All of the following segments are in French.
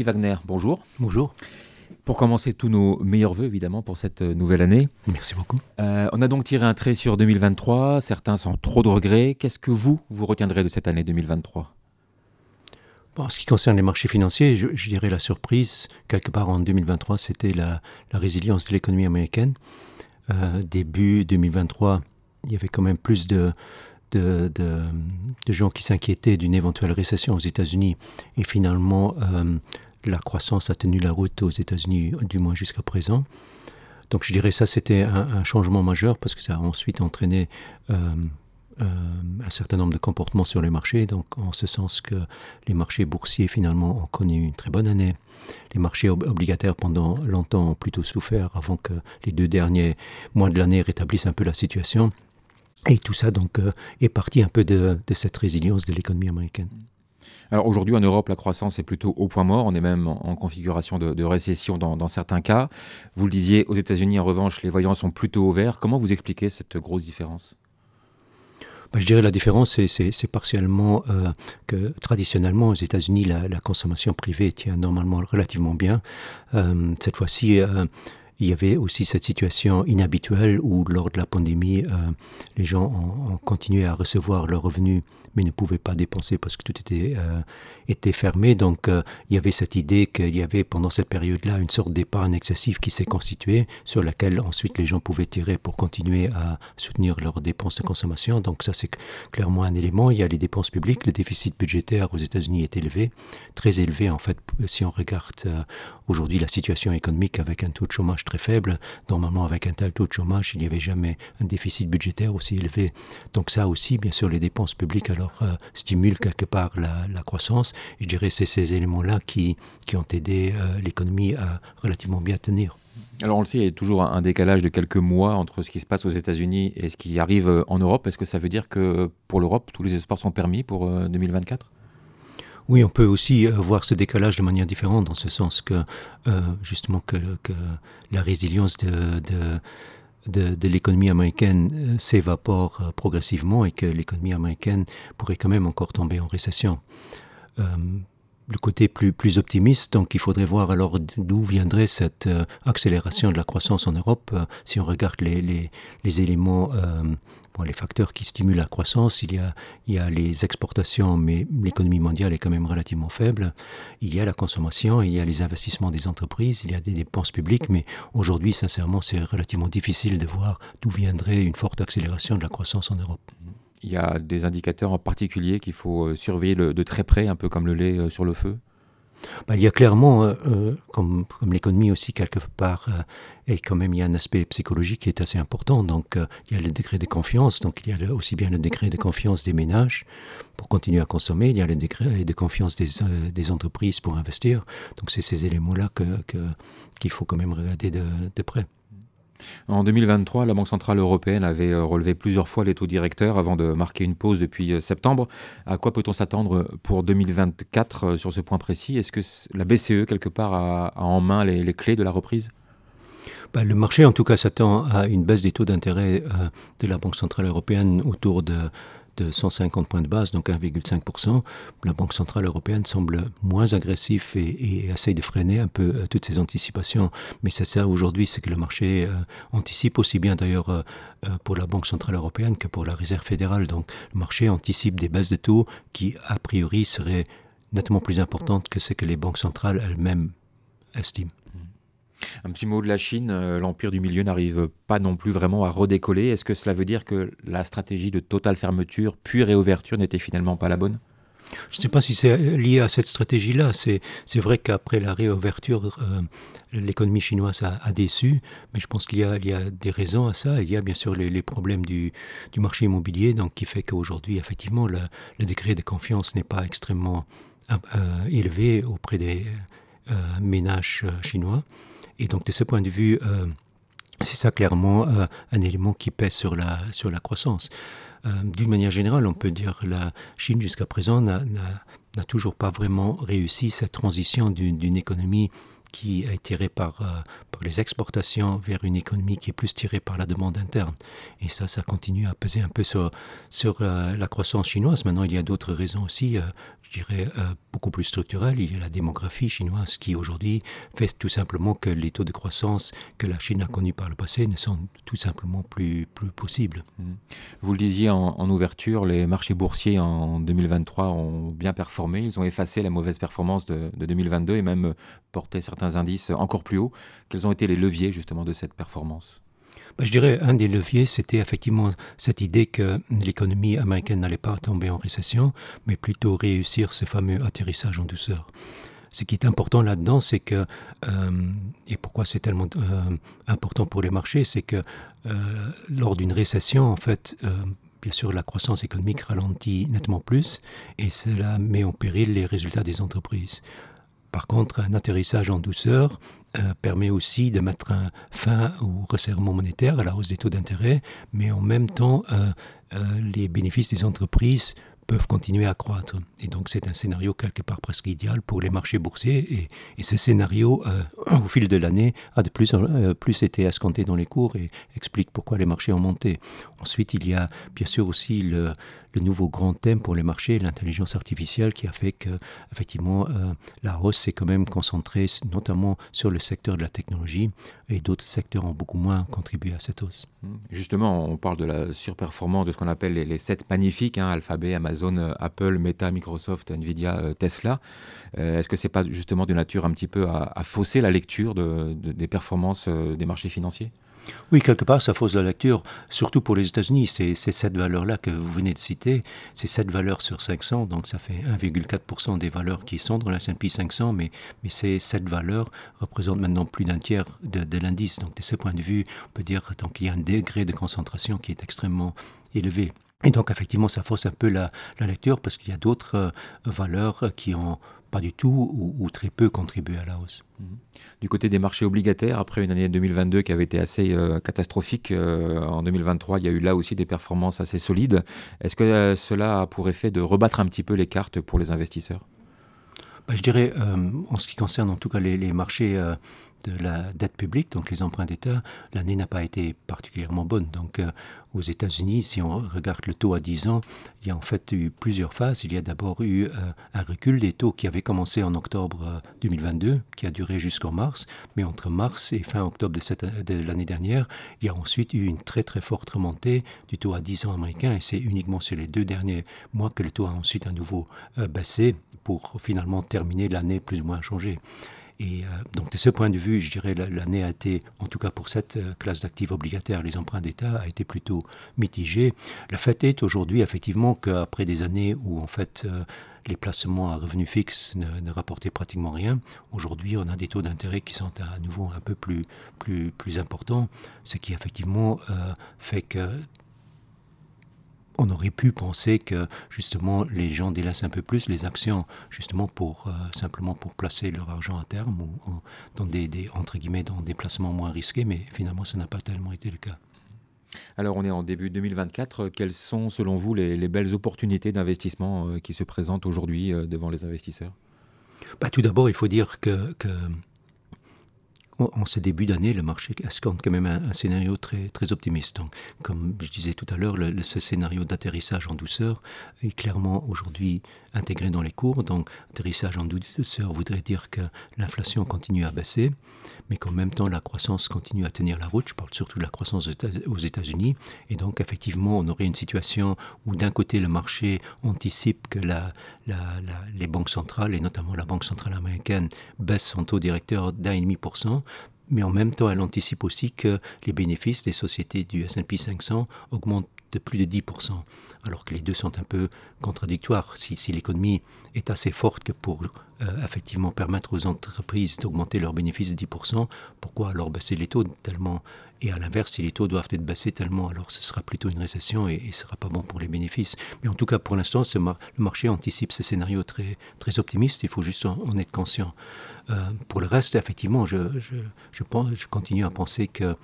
Guy Wagner, bonjour. Bonjour. Pour commencer, tous nos meilleurs voeux évidemment pour cette nouvelle année. Merci beaucoup. Euh, on a donc tiré un trait sur 2023, certains sont trop de regrets. Qu'est-ce que vous, vous retiendrez de cette année 2023 En ce qui concerne les marchés financiers, je, dirais la surprise, quelque part en 2023, c'était la, résilience de l'économie américaine. Euh, début 2023, il y avait quand même plus de, de, gens qui s'inquiétaient d'une éventuelle récession aux États-Unis. Et finalement, euh, la croissance a tenu la route aux États-Unis, du moins jusqu'à présent. Donc je dirais ça, c'était un, changement majeur parce que ça a ensuite entraîné euh, euh, un certain nombre de comportements sur les marchés. Donc en ce sens que les marchés boursiers finalement ont connu une très bonne année. Les marchés obligataires pendant longtemps ont plutôt souffert avant que les deux derniers mois de l'année rétablissent un peu la situation. Et tout ça donc euh, est parti un peu de, cette résilience de l'économie américaine. Alors aujourd'hui en Europe, la croissance est plutôt au point mort. On est même en, configuration de, récession dans, certains cas. Vous le disiez, aux États-Unis en revanche, les voyants sont plutôt au vert. Comment vous expliquez cette grosse différence? Bah, je dirais la différence, c'est partiellement euh, que traditionnellement aux États-Unis, la, consommation privée tient normalement relativement bien. Euh, cette fois-ci, il y avait aussi cette situation inhabituelle où, lors de la pandémie, euh, les gens ont, continué à recevoir leurs revenus, mais ne pouvaient pas dépenser parce que tout était, euh, était fermé. Donc, euh, il y avait cette idée qu'il y avait pendant cette période-là une sorte d'épargne excessive qui s'est constituée, sur laquelle ensuite les gens pouvaient tirer pour continuer à soutenir leurs dépenses de consommation. Donc, ça, c'est clairement un élément. Il y a les dépenses publiques. Le déficit budgétaire aux États-Unis est élevé, très élevé en fait, si on regarde aujourd'hui la situation économique avec un taux de chômage très faible. Normalement, avec un tel taux de chômage, il n'y avait jamais un déficit budgétaire aussi élevé. Donc ça aussi, bien sûr, les dépenses publiques alors euh, stimulent quelque part la, croissance. je dirais c'est ces éléments-là qui, qui ont aidé euh, l'économie à relativement bien tenir. Alors on le sait, il y a toujours un décalage de quelques mois entre ce qui se passe aux États-Unis et ce qui arrive euh, en Europe. Est-ce que ça veut dire que pour l'Europe, tous les espoirs sont permis pour 2024 oui, on peut aussi euh, voir ce décalage de manière différente, dans ce sens que euh, justement que, la résilience de, l'économie américaine euh, s'évapore progressivement et que l'économie américaine pourrait quand même encore tomber en récession. Le côté plus, plus optimiste, donc il faudrait voir alors d'où viendrait cette accélération de la croissance en Europe. si on regarde les, les, éléments les facteurs qui stimulent la croissance, il y a, il y a les exportations, mais l'économie mondiale est quand même relativement faible. Il y a la consommation, il y a les investissements des entreprises, il y a des dépenses publiques, mais aujourd'hui, sincèrement, c'est relativement difficile de voir d'où viendrait une forte accélération de la croissance en Europe. Il y a des indicateurs en particulier qu'il faut euh, surveiller de très près, un peu comme le lait euh, sur le feu? Bah, il y a clairement, euh, comme, l'économie aussi quelque part, et quand même il y a un aspect psychologique qui est assez important. Donc il y a le degré de confiance, donc il y a aussi bien le degré de confiance des ménages pour continuer à consommer, il y a le degré de confiance des, entreprises pour investir. Donc c'est ces éléments-là qu'il que, faut quand même regarder de, de près. En 2023, la Banque Centrale Européenne avait euh, relevé plusieurs fois les taux directeurs avant de marquer une pause depuis euh, septembre. À quoi peut-on s'attendre pour 2024 euh, sur ce point précis? Est-ce que la BCE, quelque part, a, en main les, clés de la reprise? Bah, le marché, en tout cas, s'attend à une baisse des taux d'intérêt de la Banque Centrale Européenne autour de de 150 points de base, donc 1,5%. La Banque Centrale Européenne semble moins agressive et, essaye de freiner un peu euh, toutes ces anticipations. Mais c'est ça aujourd'hui, c'est que le marché euh, anticipe aussi bien d'ailleurs euh, pour la Banque Centrale Européenne que pour la Réserve fédérale. Donc le marché anticipe des baisses de taux qui, a priori, seraient nettement plus importantes que ce que les banques centrales elles-mêmes estiment. Un petit mot de la Chine, euh, l'empire du milieu n'arrive pas non plus vraiment à redécoller. Est-ce que cela veut dire que la stratégie de totale fermeture puis réouverture n'était finalement pas la bonne? Je ne sais pas si c'est lié à cette stratégie-là. C'est, vrai qu'après la réouverture, euh, l'économie chinoise a, déçu, mais je pense qu'il y a, des raisons à ça. Il y a bien sûr les, problèmes du, marché immobilier, donc qui fait qu'aujourd'hui, effectivement, le, le, degré de confiance n'est pas extrêmement euh, élevé auprès des ménages chinois. Et donc de ce point de vue, euh, c'est ça clairement euh, un élément qui pèse sur la, sur la croissance. Euh, d'une manière générale, on peut dire que la Chine jusqu'à présent n'a toujours pas vraiment réussi cette transition d'une économie qui est tiré par, euh, par les exportations vers une économie qui est plus tirée par la demande interne. Et ça, ça continue à peser un peu sur, sur euh, la croissance chinoise. Maintenant, il y a d'autres raisons aussi, euh, je dirais, beaucoup plus structurelles. Il y a la démographie chinoise qui aujourd'hui fait tout simplement que les taux de croissance que la Chine a connus par le passé ne sont tout simplement plus, plus possibles. Mmh. Vous le disiez en, ouverture, les marchés boursiers en 2023 ont bien performé. Ils ont effacé la mauvaise performance de 2022 et même porté certains indices encore plus hauts. Quels ont été les leviers justement de cette performance? Bah, je dirais un des leviers, c'était effectivement cette idée que l'économie américaine n'allait pas tomber en récession, mais plutôt réussir ce fameux atterrissage en douceur. Ce qui est important là-dedans, c'est que, euh, et pourquoi c'est tellement euh, important pour les marchés, c'est que euh, lors d'une récession, en fait, bien sûr, la croissance économique ralentit nettement plus, et cela met en péril les résultats des entreprises. Par contre, un atterrissage en douceur euh, permet aussi de mettre fin au resserrement monétaire, à la hausse des taux d'intérêt, mais en même temps, euh, euh, les bénéfices des entreprises peuvent continuer à croître. Et donc c'est un scénario quelque part presque idéal pour les marchés boursiers. Et, ce scénario, au fil de l'année, a de plus en plus été escompté dans les cours et explique pourquoi les marchés ont monté. Ensuite, il y a bien sûr aussi le, nouveau grand thème pour les marchés, l'intelligence artificielle, qui a fait que, effectivement, euh, la hausse s'est quand même concentrée notamment sur le secteur de la technologie et d'autres secteurs ont beaucoup moins contribué à cette hausse. Justement, on parle de la surperformance de ce qu'on appelle les, sept magnifiques, hein, Alphabet, Amazon, euh, Apple, Meta, Microsoft, Nvidia, euh, Tesla. Est-ce que c'est pas justement de nature un petit peu à, fausser la lecture des performances des marchés financiers? Oui, quelque part, ça fausse la lecture, surtout pour les États-Unis. C'est cette valeur-là que vous venez de citer, c'est cette valeur sur 500, donc ça fait 1,4% des valeurs qui sont dans la S&P 500, mais, mais cette valeur représente maintenant plus d'un tiers de, l'indice. Donc de ce point de vue, on peut dire qu'il y a un degré de concentration qui est extrêmement élevé. Et donc effectivement, ça fausse un peu la, lecture parce qu'il y a d'autres euh, valeurs qui ont pas du tout ou, très peu contribué à la hausse. Mhm. Du côté des marchés obligataires, après une année 2022 qui avait été assez euh, catastrophique, euh, en 2023, il y a eu là aussi des performances assez solides. Est-ce que cela a pour effet de rebattre un petit peu les cartes pour les investisseurs? Bah, Je dirais, en ce qui concerne en tout cas les marchés de la dette publique, donc les emprunts d'État, l'année n'a pas été particulièrement bonne. Donc euh, aux États-Unis, si on regarde le taux à 10 ans, il y a en fait eu plusieurs phases. Il y a d'abord eu euh, un recul des taux qui avait commencé en octobre 2022, euh, qui a duré jusqu'en mars. Mais entre mars et fin octobre de, de l'année dernière, il y a ensuite eu une très très forte remontée du taux à 10 ans américain. Et c'est uniquement sur les deux derniers mois que le taux a ensuite à nouveau baissé pour finalement terminer l'année plus ou moins changée. Et euh, donc de ce point de vue, je dirais l'année a été, en tout cas pour cette euh, classe d'actifs obligataires, les emprunts d'État, a été plutôt mitigée. Le fait est aujourd'hui effectivement qu'après des années où en fait euh, les placements à revenus fixes ne, rapportaient pratiquement rien. Aujourd'hui, on a des taux d'intérêt qui sont à nouveau un peu plus, plus, plus importants, ce qui effectivement fait que on aurait pu penser que justement les gens délaissent un peu plus les actions justement pour euh, simplement pour placer leur argent à terme ou, dans des, entre guillemets dans des placements moins risqués, mais finalement ça n'a pas tellement été le cas. Alors on est en début 2024. Quelles sont selon vous les, belles opportunités d'investissement euh, qui se présentent aujourd'hui euh, devant les investisseurs? Bah, Tout d'abord, il faut dire que, que en ce début d'année, le marché escompte quand même un, scénario très, très optimiste. Donc, comme je disais tout à l'heure, ce scénario d'atterrissage en douceur est clairement aujourd'hui intégré dans les cours. Donc, atterrissage en douceur voudrait dire que l'inflation continue à baisser, mais qu'en même temps, la croissance continue à tenir la route. Je parle surtout de la croissance aux États-Unis. Et donc, effectivement, on aurait une situation où, d'un côté, le marché anticipe que les banques centrales, et notamment la Banque centrale américaine, baissent son taux directeur d'un et demi pour cent mais en même temps, elle anticipe aussi que les bénéfices des sociétés du S&P 500 augmentent de plus de 10%, alors que les deux sont un peu contradictoires. Si, l'économie est assez forte que pour euh, effectivement permettre aux entreprises d'augmenter leurs bénéfices de 10%, pourquoi alors baisser les taux tellement Et à l'inverse, si les taux doivent être baissés tellement, alors ce sera plutôt une récession et ce sera pas bon pour les bénéfices. Mais en tout cas, pour l'instant, le marché anticipe ce scénario très, très optimiste, il faut juste en, être conscient. Euh, pour le reste, effectivement, je, je, je, pense, je continue à penser que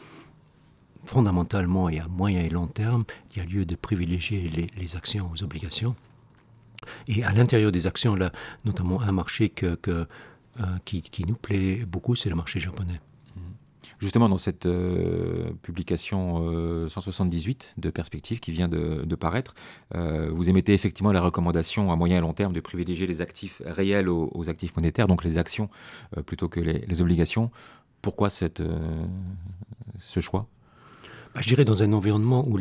fondamentalement et à moyen et long terme, il y a lieu de privilégier les, actions aux obligations. Et à l'intérieur des actions, là, notamment un marché que, qui, qui, nous plaît beaucoup, c'est le marché japonais. Justement, dans cette euh, publication 178 euh, de Perspective qui vient de, paraître, euh, vous émettez effectivement la recommandation à moyen et long terme de privilégier les actifs réels aux, actifs monétaires, donc les actions plutôt que les, obligations. Pourquoi ce choix? Bah, je dirais dans un environnement où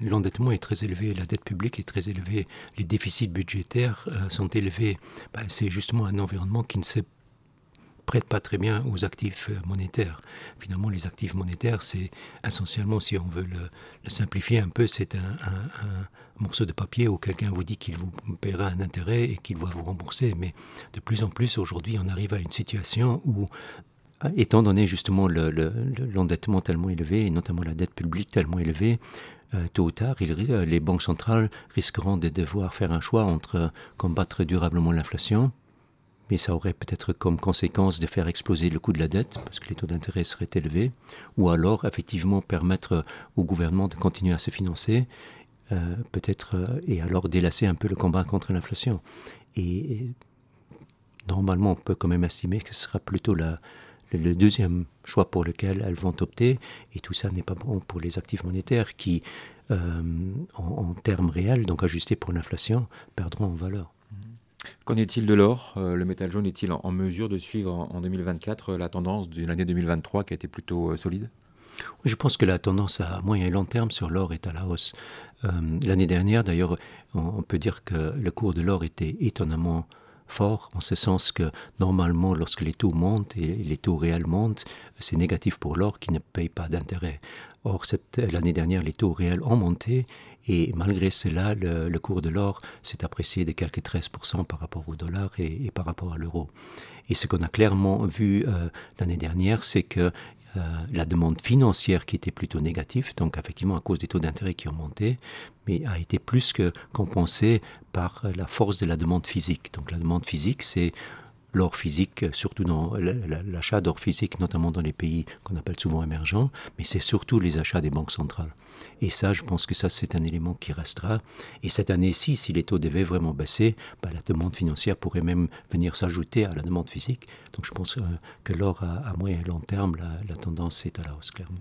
l'endettement est très élevé, la dette publique est très élevée, les déficits budgétaires sont élevés, bah, c'est justement un environnement qui ne sait prête pas très bien aux actifs euh, monétaires. Finalement, les actifs monétaires, c'est essentiellement, si on veut le, simplifier un peu, c'est un, morceau de papier où quelqu'un vous dit qu'il vous paiera un intérêt et qu'il va vous rembourser. Mais de plus en plus, aujourd'hui, on arrive à une situation où étant donné justement l'endettement tellement élevé, et notamment la dette publique tellement élevée, euh, tôt ou tard, les banques centrales risqueront de devoir faire un choix entre combattre durablement l'inflation mais ça aurait peut-être comme conséquence de faire exploser le coût de la dette, parce que les taux d'intérêt seraient élevés, ou alors effectivement permettre au gouvernement de continuer à se financer, euh, peut-être, euh, et alors délasser un peu le combat contre l'inflation. Et, normalement, on peut quand même estimer que ce sera plutôt le, deuxième choix pour lequel elles vont opter, et tout ça n'est pas bon pour les actifs monétaires qui, euh, en termes réels, donc ajustés pour l'inflation, perdront en valeur. Qu'en est-il de l'or euh, Le métal jaune est-il en, mesure de suivre en, 2024 euh, la tendance d'une année 2023 qui a été plutôt euh, solide? Je pense que la tendance à moyen et long terme sur l'or est à la hausse. L'année dernière, d'ailleurs, on, peut dire que le cours de l'or était étonnamment fort, en ce sens que normalement, lorsque les taux montent et les taux réels montent, c'est négatif pour l'or qui ne paye pas d'intérêt. Or, l'année dernière, les taux réels ont monté et malgré cela, le, cours de l'or s'est apprécié de quelques 13% par rapport au dollar et, par rapport à l'euro. Et ce qu'on a clairement vu euh, l'année dernière, c'est que euh, la demande financière qui était plutôt négative, donc effectivement à cause des taux d'intérêt qui ont monté, mais a été plus que compensée par la force de la demande physique. Donc la demande physique, c'est l'or physique, surtout dans l'achat d'or physique, notamment dans les pays qu'on appelle souvent émergents, mais c'est surtout les achats des banques centrales. Et ça, je pense que ça, c'est un élément qui restera. Et cette année-ci, si les taux devaient vraiment baisser, bah, la demande financière pourrait même venir s'ajouter à la demande physique. Donc je pense euh, que l'or, à, moyen et long terme, la, la tendance est à la hausse, clairement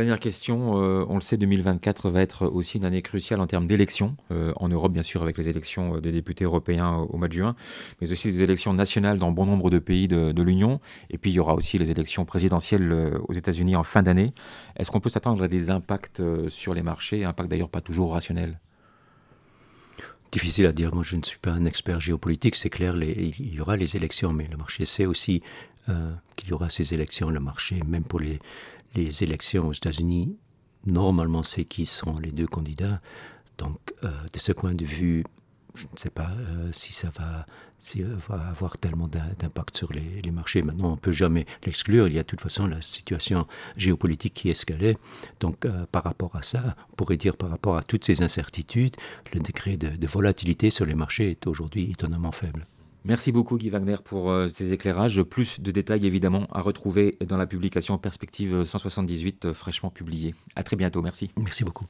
dernière question, euh, on le sait, 2024 va être aussi une année cruciale en termes d'élections, euh, en Europe bien sûr avec les élections euh, des députés européens au, mois de juin, mais aussi des élections nationales dans bon nombre de pays de, l'Union, et puis il y aura aussi les élections présidentielles aux États-Unis en fin d'année. Est-ce qu'on peut s'attendre à des impacts sur les marchés, impacts d'ailleurs pas toujours rationnels Difficile à dire, moi je ne suis pas un expert géopolitique, c'est clair, il y aura les élections, mais le marché sait aussi qu'il y aura ces élections, le marché, même pour les, les élections aux États-Unis, normalement, c'est qui sont les deux candidats. Donc, euh, de ce point de vue, je ne sais pas euh, si ça va, va avoir tellement d'impact sur les, marchés. Maintenant, on ne peut jamais l'exclure. Il y a de toute façon la situation géopolitique qui escalait. Donc, euh, par rapport à ça, on pourrait dire par rapport à toutes ces incertitudes, le degré de volatilité sur les marchés est aujourd'hui étonnamment faible. Merci beaucoup Guy Wagner pour euh, ces éclairages. Plus de détails évidemment à retrouver dans la publication Perspective 178 euh, fraîchement publiée. À très bientôt, merci. Merci beaucoup.